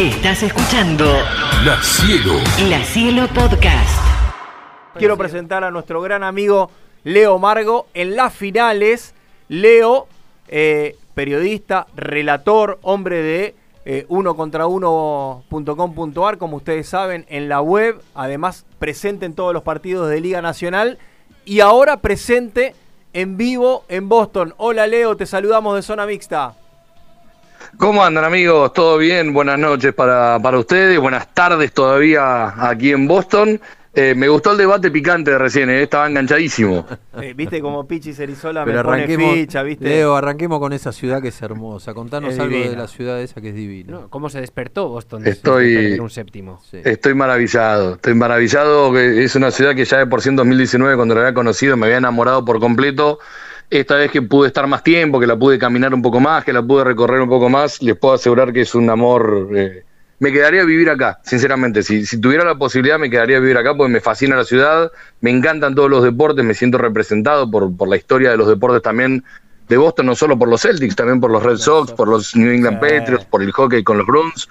Estás escuchando La Cielo. La Cielo Podcast. Quiero presentar a nuestro gran amigo Leo Margo en las finales. Leo, eh, periodista, relator, hombre de eh, uno contra uno.com.ar, como ustedes saben, en la web, además presente en todos los partidos de Liga Nacional y ahora presente en vivo en Boston. Hola Leo, te saludamos de Zona Mixta. ¿Cómo andan amigos? ¿Todo bien? Buenas noches para, para ustedes, buenas tardes todavía aquí en Boston. Eh, me gustó el debate picante de recién, eh, estaba enganchadísimo. Eh, Viste como Pichi Cerizola Pero me pone arranquemos, ficha, ¿viste? Leo, arranquemos con esa ciudad que es hermosa. Contanos Es algo de la ciudad esa que es divina. No, ¿Cómo se despertó Boston después Estoy- de perder un séptimo? Sí. Estoy maravillado, estoy maravillado. que Es una ciudad que ya de por sí en 2019, cuando la había conocido, me había enamorado por completo. Esta vez que pude estar más tiempo, que la pude caminar un poco más, que la pude recorrer un poco más, les puedo asegurar que es un amor. eh, me quedaría a vivir acá, sinceramente. Si, si tuviera la posibilidad, me quedaría a vivir acá porque me fascina la ciudad, me encantan todos los deportes, me siento representado por, por la historia de los deportes también de Boston, no solo por los Celtics, también por los Red Sox, por los New England. Patriots, por el hockey con los Bruins.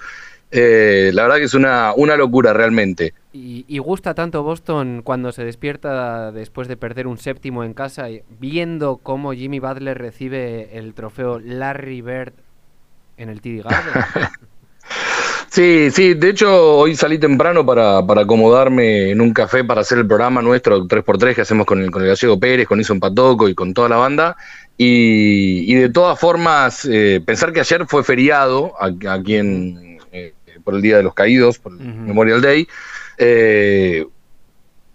Eh, la verdad que es una, una locura realmente. Y, y gusta tanto Boston cuando se despierta después de perder un séptimo en casa, y viendo cómo Jimmy Butler recibe el trofeo Larry Bird en el TD Garden. Sí, sí, de hecho hoy salí temprano para, para acomodarme en un café para hacer el programa nuestro 3x3 que hacemos con el, con el Gallego Pérez, con Ison Patoco y con toda la banda. Y, y de todas formas, eh, pensar que ayer fue feriado aquí en, eh, por el Día de los Caídos, por el. Memorial Day. Eh,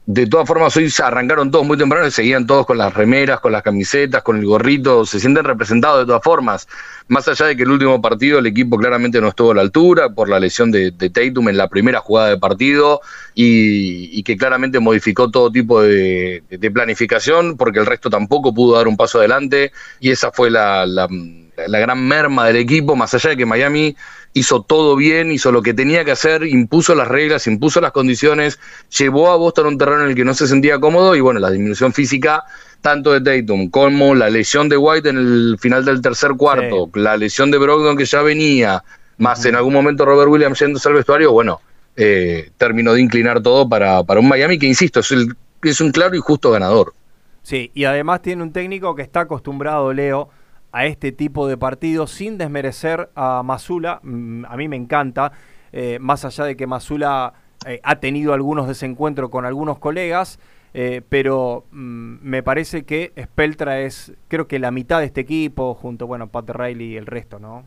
de todas formas, hoy se arrancaron todos muy temprano y seguían todos con las remeras, con las camisetas, con el gorrito, se sienten representados de todas formas. Más allá de que el último partido el equipo claramente no estuvo a la altura por la lesión de, Tatum en la primera jugada de partido y, que claramente modificó todo tipo de, planificación porque el resto tampoco pudo dar un paso adelante y esa fue la- la gran merma del equipo, más allá de que Miami hizo todo bien, hizo lo que tenía que hacer, impuso las reglas, impuso las condiciones, llevó a Boston a un terreno en el que no se sentía cómodo y bueno, la disminución física tanto de Tatum como la lesión de White en el final del tercer cuarto, la lesión de Brogdon que ya venía, más en algún momento Robert Williams yéndose al vestuario, bueno, eh, terminó de inclinar todo para, para un Miami que, insisto, es, el, es un claro y justo ganador. Sí, y además tiene un técnico que está acostumbrado, Leo, a este tipo de partidos sin desmerecer a Masula. Mm, A mí me encanta, eh, más allá de que Masula eh, ha tenido algunos desencuentros con algunos colegas, eh, pero mm, me parece que Speltra es, creo que la mitad de este equipo, junto, bueno, Pat Riley y el resto, ¿no?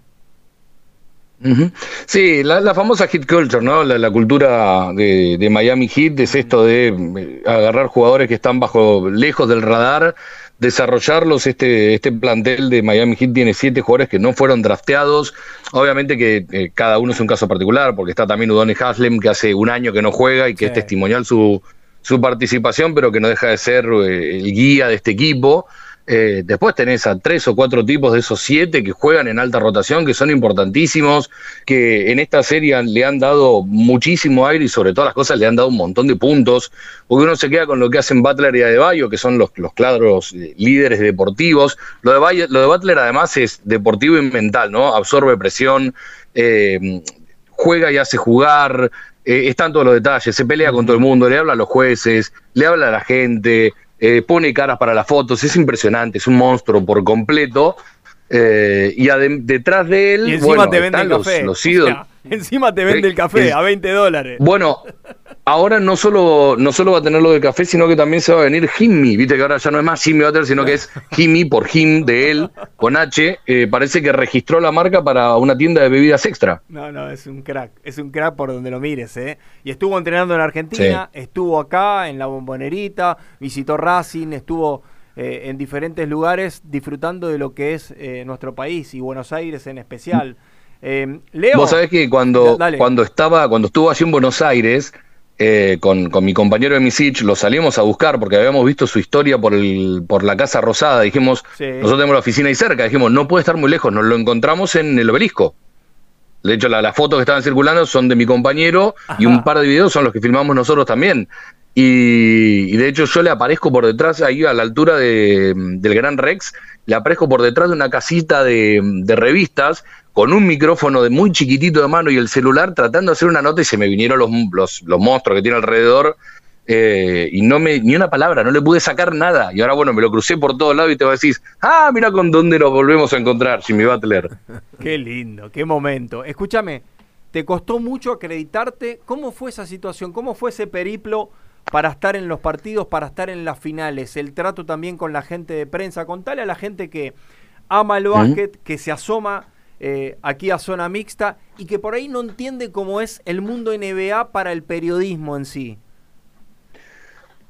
Sí, la, famosa hit culture, ¿no? La, la cultura de, de Miami Heat es esto de agarrar jugadores que están bajo, lejos del radar, desarrollarlos. Este, este plantel de Miami Heat tiene siete jugadores que no fueron drafteados. Obviamente que eh, cada uno es un caso particular, porque está también Udone Haslem, que hace un año que no juega y que Sí. es testimonial su, su participación, pero que no deja de ser eh, el guía de este equipo. Eh, después tenés a tres o cuatro tipos de esos siete que juegan en alta rotación, que son importantísimos, que en esta serie le han dado muchísimo aire y sobre todas las cosas le han dado un montón de puntos, porque uno se queda con lo que hacen Butler y Adebayo, que son los, los claros eh, líderes deportivos. Lo de, lo de Butler además es deportivo y mental, ¿no? Absorbe presión, eh, juega y hace jugar, eh, están todos los detalles, se pelea con todo el mundo, le habla a los jueces, le habla a la gente, eh, pone caras para las fotos, es impresionante, es un monstruo por completo. Eh, y detrás de él, Y encima bueno, te vende el los, café. los O ídolos. sea, encima te vende el café a 20 dólares. Bueno, ahora no solo, no solo va a tener lo de café, sino que también se va a venir Jimmy. Viste que ahora ya no es más Jimmy Butler, sino que es Jimmy por Jim de él, con H. Eh, parece que registró la marca para una tienda de bebidas extra. No, no, es un crack. Es un crack por donde lo mires, ¿eh? Y estuvo entrenando en Argentina, estuvo acá en la bombonerita, visitó Racing, estuvo eh, en diferentes lugares disfrutando de lo que es eh, nuestro país y Buenos Aires en especial. Eh, Leo. Vos sabés que cuando, Dale. cuando estaba, cuando estuvo allí en Buenos Aires, eh, con, con mi compañero de Misich, lo salimos a buscar porque habíamos visto su historia por el, por la Casa Rosada. Dijimos, Sí. nosotros tenemos la oficina ahí cerca, dijimos, no puede estar muy lejos, nos lo encontramos en el obelisco. De hecho, la- las fotos que estaban circulando son de mi compañero y un par de videos son los que filmamos nosotros también. Y, de hecho yo le aparezco por detrás, ahí a la altura de- del Gran Rex, le aparezco por detrás de una casita de, revistas con un micrófono de muy chiquitito de mano y el celular tratando de hacer una nota y se me vinieron los, los, los monstruos que tiene alrededor eh, y no me, ni una palabra, no le pude sacar nada. Y ahora, bueno, me lo crucé por todos lados y te decís, ah, mira con dónde nos volvemos a encontrar, Jimmy Butler. Qué lindo, qué momento. Escúchame, ¿te costó mucho acreditarte? ¿Cómo fue esa situación? ¿Cómo fue ese periplo para estar en los partidos, para estar en las finales? El trato también con la gente de prensa. Contale a la gente que ama el básquet, que se asoma eh, aquí a zona mixta y que por ahí no entiende cómo es el mundo NBA para el periodismo en sí.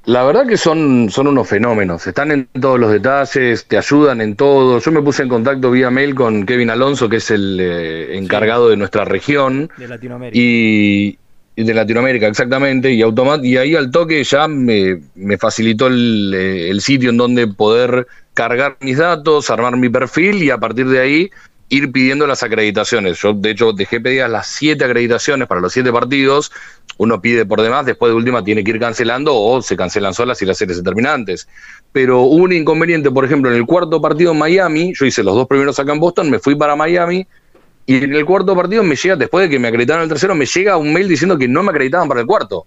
La verdad que son, son unos fenómenos, están en todos los detalles, te ayudan en todo. Yo me puse en contacto vía mail con Kevin Alonso, que es el eh, encargado de nuestra región De Latinoamérica. y, y de Latinoamérica, exactamente, y, automat y ahí al toque ya me, me facilitó el, eh, el sitio en donde poder cargar mis datos, armar mi perfil y a partir de ahí ir pidiendo las acreditaciones. Yo, de hecho, dejé pedidas las siete acreditaciones para los siete partidos. Uno pide por demás, después de última tiene que ir cancelando o se cancelan solas si las series se terminan antes. Pero hubo un inconveniente, por ejemplo, en el cuarto partido en Miami, yo hice los dos primeros acá en Boston, me fui para Miami y en el cuarto partido me llega, después de que me acreditaron el tercero, me llega un mail diciendo que no me acreditaban para el cuarto.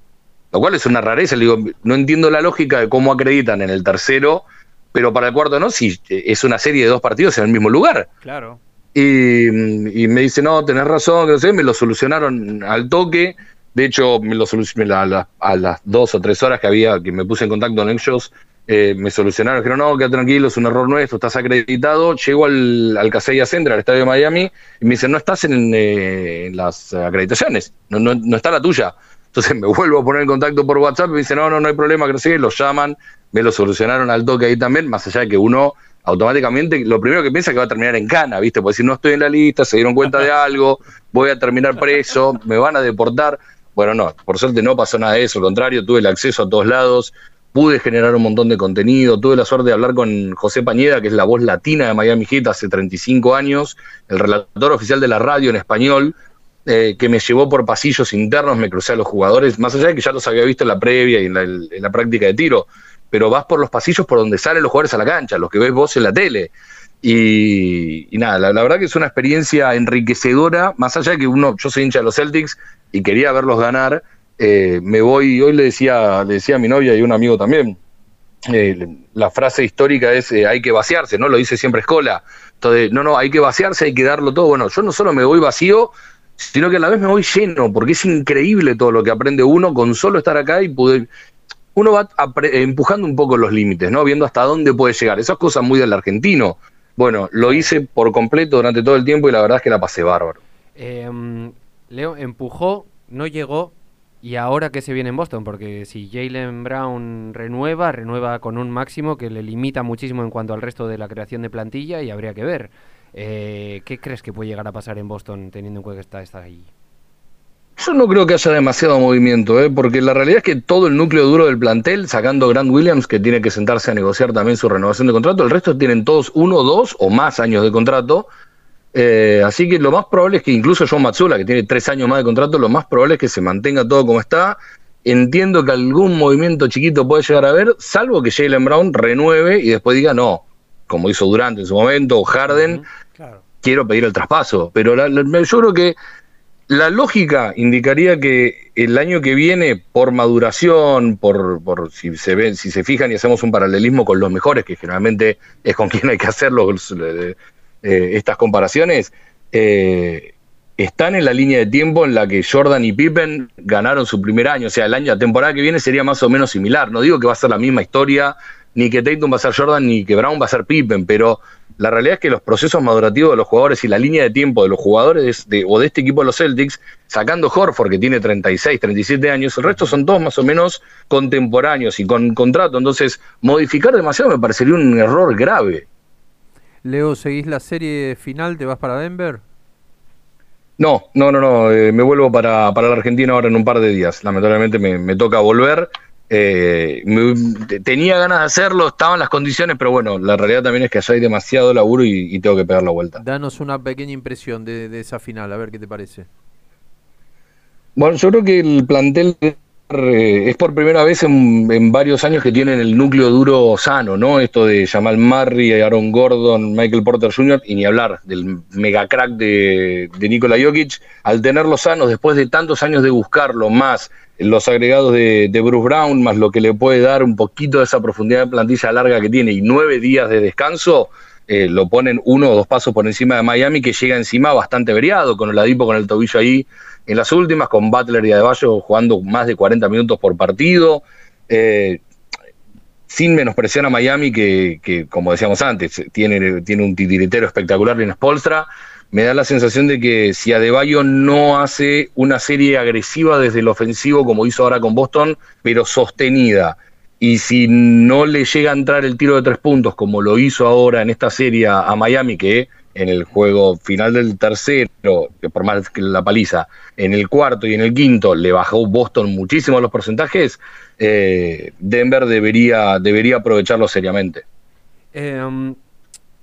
Lo cual es una rareza. Le digo, no entiendo la lógica de cómo acreditan en el tercero, pero para el cuarto no, si es una serie de dos partidos en el mismo lugar. Claro. Y, y me dice, no, tenés razón, que no sé, me lo solucionaron al toque. De hecho, me lo solucionaron a, la- a las dos o tres horas que había, que me puse en contacto con ellos, eh, me solucionaron, dijeron, no, queda tranquilo, es un error nuestro, estás acreditado. Llego al, al Casella Center, al estadio de Miami, y me dicen, no estás en, eh, en las acreditaciones, no, no, no está la tuya. Entonces me vuelvo a poner en contacto por WhatsApp y me dicen, no, no, no hay problema, que los llaman, me lo solucionaron al toque ahí también, más allá de que uno automáticamente lo primero que piensa es que va a terminar en cana, ¿viste? Porque si no estoy en la lista, se dieron cuenta de algo, voy a terminar preso, me van a deportar. Bueno, no, por suerte no pasó nada de eso, al contrario, tuve el acceso a todos lados, pude generar un montón de contenido, tuve la suerte de hablar con José Pañeda, que es la voz latina de Miami Heat hace 35 años, el relator oficial de la radio en español, eh, que me llevó por pasillos internos, me crucé a los jugadores, más allá de que ya los había visto en la previa y en la, práctica de tiro, pero vas por los pasillos por donde salen los jugadores a la cancha, los que ves vos en la tele. Y, y nada, la, la verdad que es una experiencia enriquecedora, más allá de que uno, yo soy hincha de los Celtics y quería verlos ganar, eh, me voy, hoy le decía, le decía a mi novia y a un amigo también, eh, la frase histórica es eh, hay que vaciarse, ¿no? Lo dice siempre Escola. Entonces, no, no, hay que vaciarse, hay que darlo todo. Bueno, yo no solo me voy vacío, sino que a la vez me voy lleno, porque es increíble todo lo que aprende uno con solo estar acá y poder... Uno va empujando un poco los límites, ¿no? Viendo hasta dónde puede llegar. Esas cosas muy del argentino. Bueno, lo hice por completo durante todo el tiempo y la verdad es que la pasé bárbaro. Em, Leo empujó, no llegó. Y ahora que se viene en Boston, porque si Jalen Brown renueva, renueva con un máximo que le limita muchísimo en cuanto al resto de la creación de plantilla y habría que ver. Eh, ¿Qué crees que puede llegar a pasar en Boston teniendo en cuenta que está, está ahí? Yo no creo que haya demasiado movimiento, ¿eh? porque la realidad es que todo el núcleo duro del plantel, sacando Grant Williams, que tiene que sentarse a negociar también su renovación de contrato, el resto tienen todos uno, dos o más años de contrato. Eh, así que lo más probable es que incluso John Matsula, que tiene tres años más de contrato, lo más probable es que se mantenga todo como está. Entiendo que algún movimiento chiquito puede llegar a haber, salvo que Jalen Brown renueve y después diga no, como hizo Durant en su momento, o Harden, Claro. quiero pedir el traspaso. Pero la- la- yo creo que la lógica indicaría que el año que viene, por maduración, por, por si se ven, si se fijan y hacemos un paralelismo con los mejores, que generalmente es con quien hay que hacer los- eh, estas comparaciones, eh, están en la línea de tiempo en la que Jordan y Pippen ganaron su primer año. O sea, el año, la temporada que viene sería más o menos similar. No digo que va a ser la misma historia, ni que Tatum va a ser Jordan, ni que Brown va a ser Pippen, pero la realidad es que los procesos madurativos de los jugadores y la línea de tiempo de los jugadores de, o de este equipo de los Celtics, sacando Horford, que tiene 36, 37 años, el resto son todos más o menos contemporáneos y con contrato. Entonces, modificar demasiado me parecería un error grave. Leo, ¿seguís la serie final? ¿Te vas para Denver? No, no, no, no. eh, me vuelvo para, para la Argentina ahora en un par de días. Lamentablemente me, me toca volver. Eh, me- tenía ganas de hacerlo, estaban las condiciones, pero bueno, la realidad también es que allá hay demasiado laburo y, y tengo que pegar la vuelta. Danos una pequeña impresión de, de esa final, a ver qué te parece. Bueno, yo creo que el plantel es por primera vez en, varios años que tienen el núcleo duro sano, ¿no? Esto de Jamal Murray, Aaron Gordon, Michael Porter Jr. y ni hablar del mega crack de, Nikola Jokic. Al tenerlos sanos, después de tantos años de buscarlo, más los agregados de, Bruce Brown, más lo que le puede dar un poquito de esa profundidad de plantilla larga que tiene y nueve días de descanso, eh, lo ponen uno o dos pasos por encima de Miami, que llega encima bastante veriado, con el Adipo con el tobillo ahí en las últimas, con Butler y Adebayo jugando más de 40 minutos por partido. Eh, sin menospreciar a Miami, que, que, como decíamos antes, tiene, tiene un titiritero espectacular en Spolstra, me da la sensación de que si Adebayo no hace una serie agresiva desde el ofensivo como hizo ahora con Boston, pero sostenida, y si no le llega a entrar el tiro de tres puntos como lo hizo ahora en esta serie a, a Miami, que en el juego final del tercero, por más que la paliza, en el cuarto y en el quinto le bajó Boston muchísimo los porcentajes, eh, Denver debería, debería aprovecharlo seriamente. Em,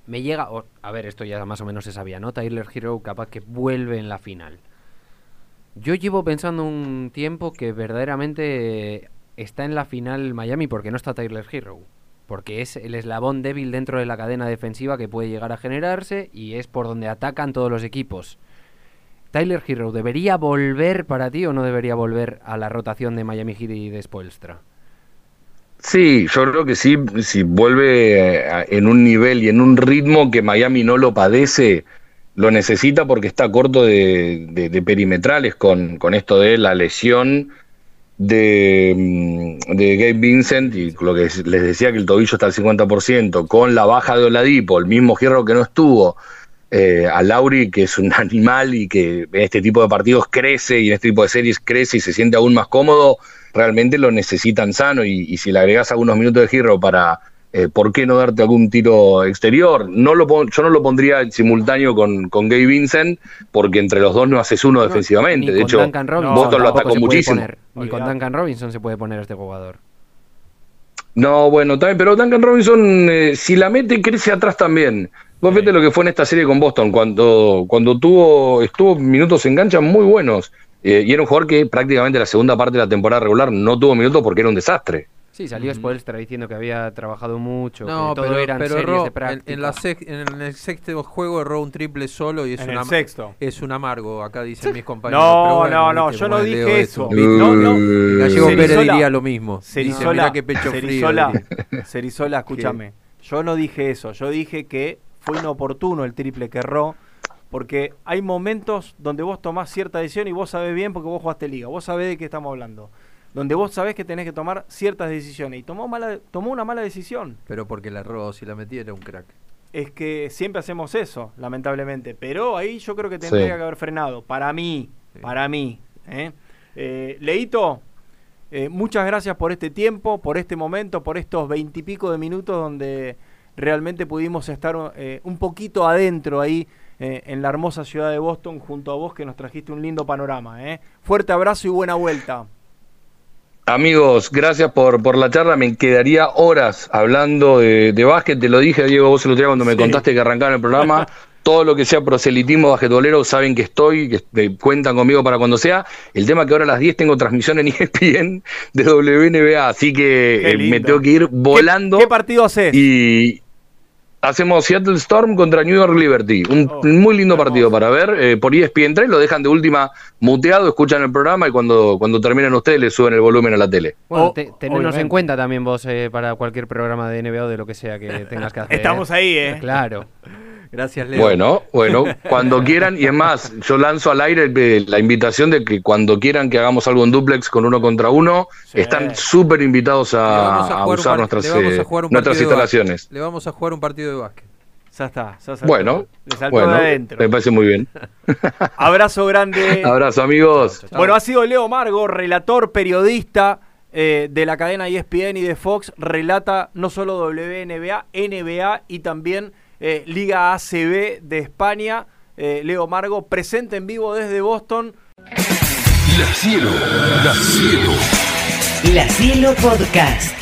me llega. a ver, esto ya más o menos se sabía, ¿no? Tyler Hero capaz que vuelve en la final. Yo llevo pensando un tiempo que verdaderamente está en la final Miami porque no está Tyler Hero. Porque es el eslabón débil dentro de la cadena defensiva que puede llegar a generarse y es por donde atacan todos los equipos. Tyler Hero, ¿debería volver para ti o no debería volver a la rotación de Miami Heat y de Spoelstra? Sí, yo creo que sí, si vuelve eh, en un nivel y en un ritmo que Miami no lo padece, lo necesita porque está corto de, de- de perimetrales con esto de la lesión de, mm, de Gabe Vincent y lo que les decía que el tobillo está al 50%, con la baja de Oladipo, el mismo Hierro que no estuvo, eh, a Lauri, que es un animal y que en este tipo de partidos crece y en este tipo de series crece y se siente aún más cómodo, realmente lo necesitan sano. Y, y si le agregas algunos minutos de giro para, eh, ¿por qué no darte algún tiro exterior? No lo pon- yo no lo pondría en simultáneo con, con Gabe Vincent porque entre los dos no haces uno defensivamente. Ni De con hecho, Duncan Robinson Boston lo tampoco atacó se puede muchísimo. poner, Ni con. Duncan Robinson se puede poner a este jugador. No, bueno, también, pero Duncan Robinson, eh, si la mete, crece atrás también. Vos vete lo que fue en esta serie con Boston, cuando, cuando tuvo, estuvo minutos en cancha muy buenos. Eh, y era un jugador que prácticamente la segunda parte de la temporada regular no tuvo minutos porque era un desastre. Sí, salió Spoelstra diciendo que había trabajado mucho, No, que todo pero, eran pero series erró, de en, práctica. en la sex- en el sexto juego erró un triple solo y es, En una, el sexto. es un amargo, acá dicen mis compañeros. No, pero bueno, no, no, yo no dije eso. No, no. Gallego Cerizola- Pérez diría lo mismo. Dice, Cerizola, qué pecho frío. Cerizola. Cerizola, escúchame. Yo no dije eso. Yo dije que fue inoportuno el triple que erró. Porque hay momentos donde vos tomás cierta decisión y vos sabés bien porque vos jugaste liga. Vos sabés de qué estamos hablando. Donde vos sabés que tenés que tomar ciertas decisiones. Y tomó, mala, tomó una mala decisión. Pero porque la erró, si la metía era un crack. Es que siempre hacemos eso, lamentablemente. Pero ahí yo creo que tendría Sí. que haber frenado. Para mí, Sí. para mí. ¿eh? Eh, Leito, eh, muchas gracias por este tiempo, por este momento, por estos veintipico de minutos donde realmente pudimos estar eh, un poquito adentro ahí eh, en la hermosa ciudad de Boston junto a vos que nos trajiste un lindo panorama. ¿eh? Fuerte abrazo y buena vuelta. Amigos, gracias por, por la charla. Me quedaría horas hablando de, de básquet. Te lo dije, Diego, vos el otro día cuando me Sí. contaste que arrancaba el programa. Todo lo que sea proselitismo basquetbolero saben que estoy, que cuentan conmigo para cuando sea. El tema que ahora a las 10 tengo transmisión en ESPN de WNBA, así que eh, me tengo que ir volando. ¿Qué, qué partido haces? Y hacemos Seattle Storm contra New York Liberty. Un Oh, muy lindo partido para ver. eh, por ESPN 3 lo dejan de última muteado, escuchan el programa y cuando, cuando terminan ustedes le suben el volumen a la tele. Bueno, O- te- tenernos obviamente. en cuenta también vos eh, para cualquier programa de NBA o de lo que sea que tengas que hacer. Estamos ahí, ¿eh? Claro. Gracias, Leo. Bueno, bueno, cuando quieran, y es más, yo lanzo al aire eh, la invitación de que cuando quieran que hagamos algo en duplex con uno contra uno, Sí. están súper invitados a, usar par- nuestras, le vamos eh, a jugar un nuestras partido de instalaciones. Le vamos a jugar un partido de básquet. Ya está. ya saltó. Bueno, Le saltó bueno, de adentro. me parece muy bien. Abrazo grande. Abrazo, amigos. Bueno, ha sido Leo Margo, relator, periodista eh, de la cadena ESPN y de Fox. Relata no solo WNBA, NBA y también eh, Liga ACB de España. Eh, Leo Margo, presente en vivo desde Boston. La cielo, la cielo. La Cielo Podcast.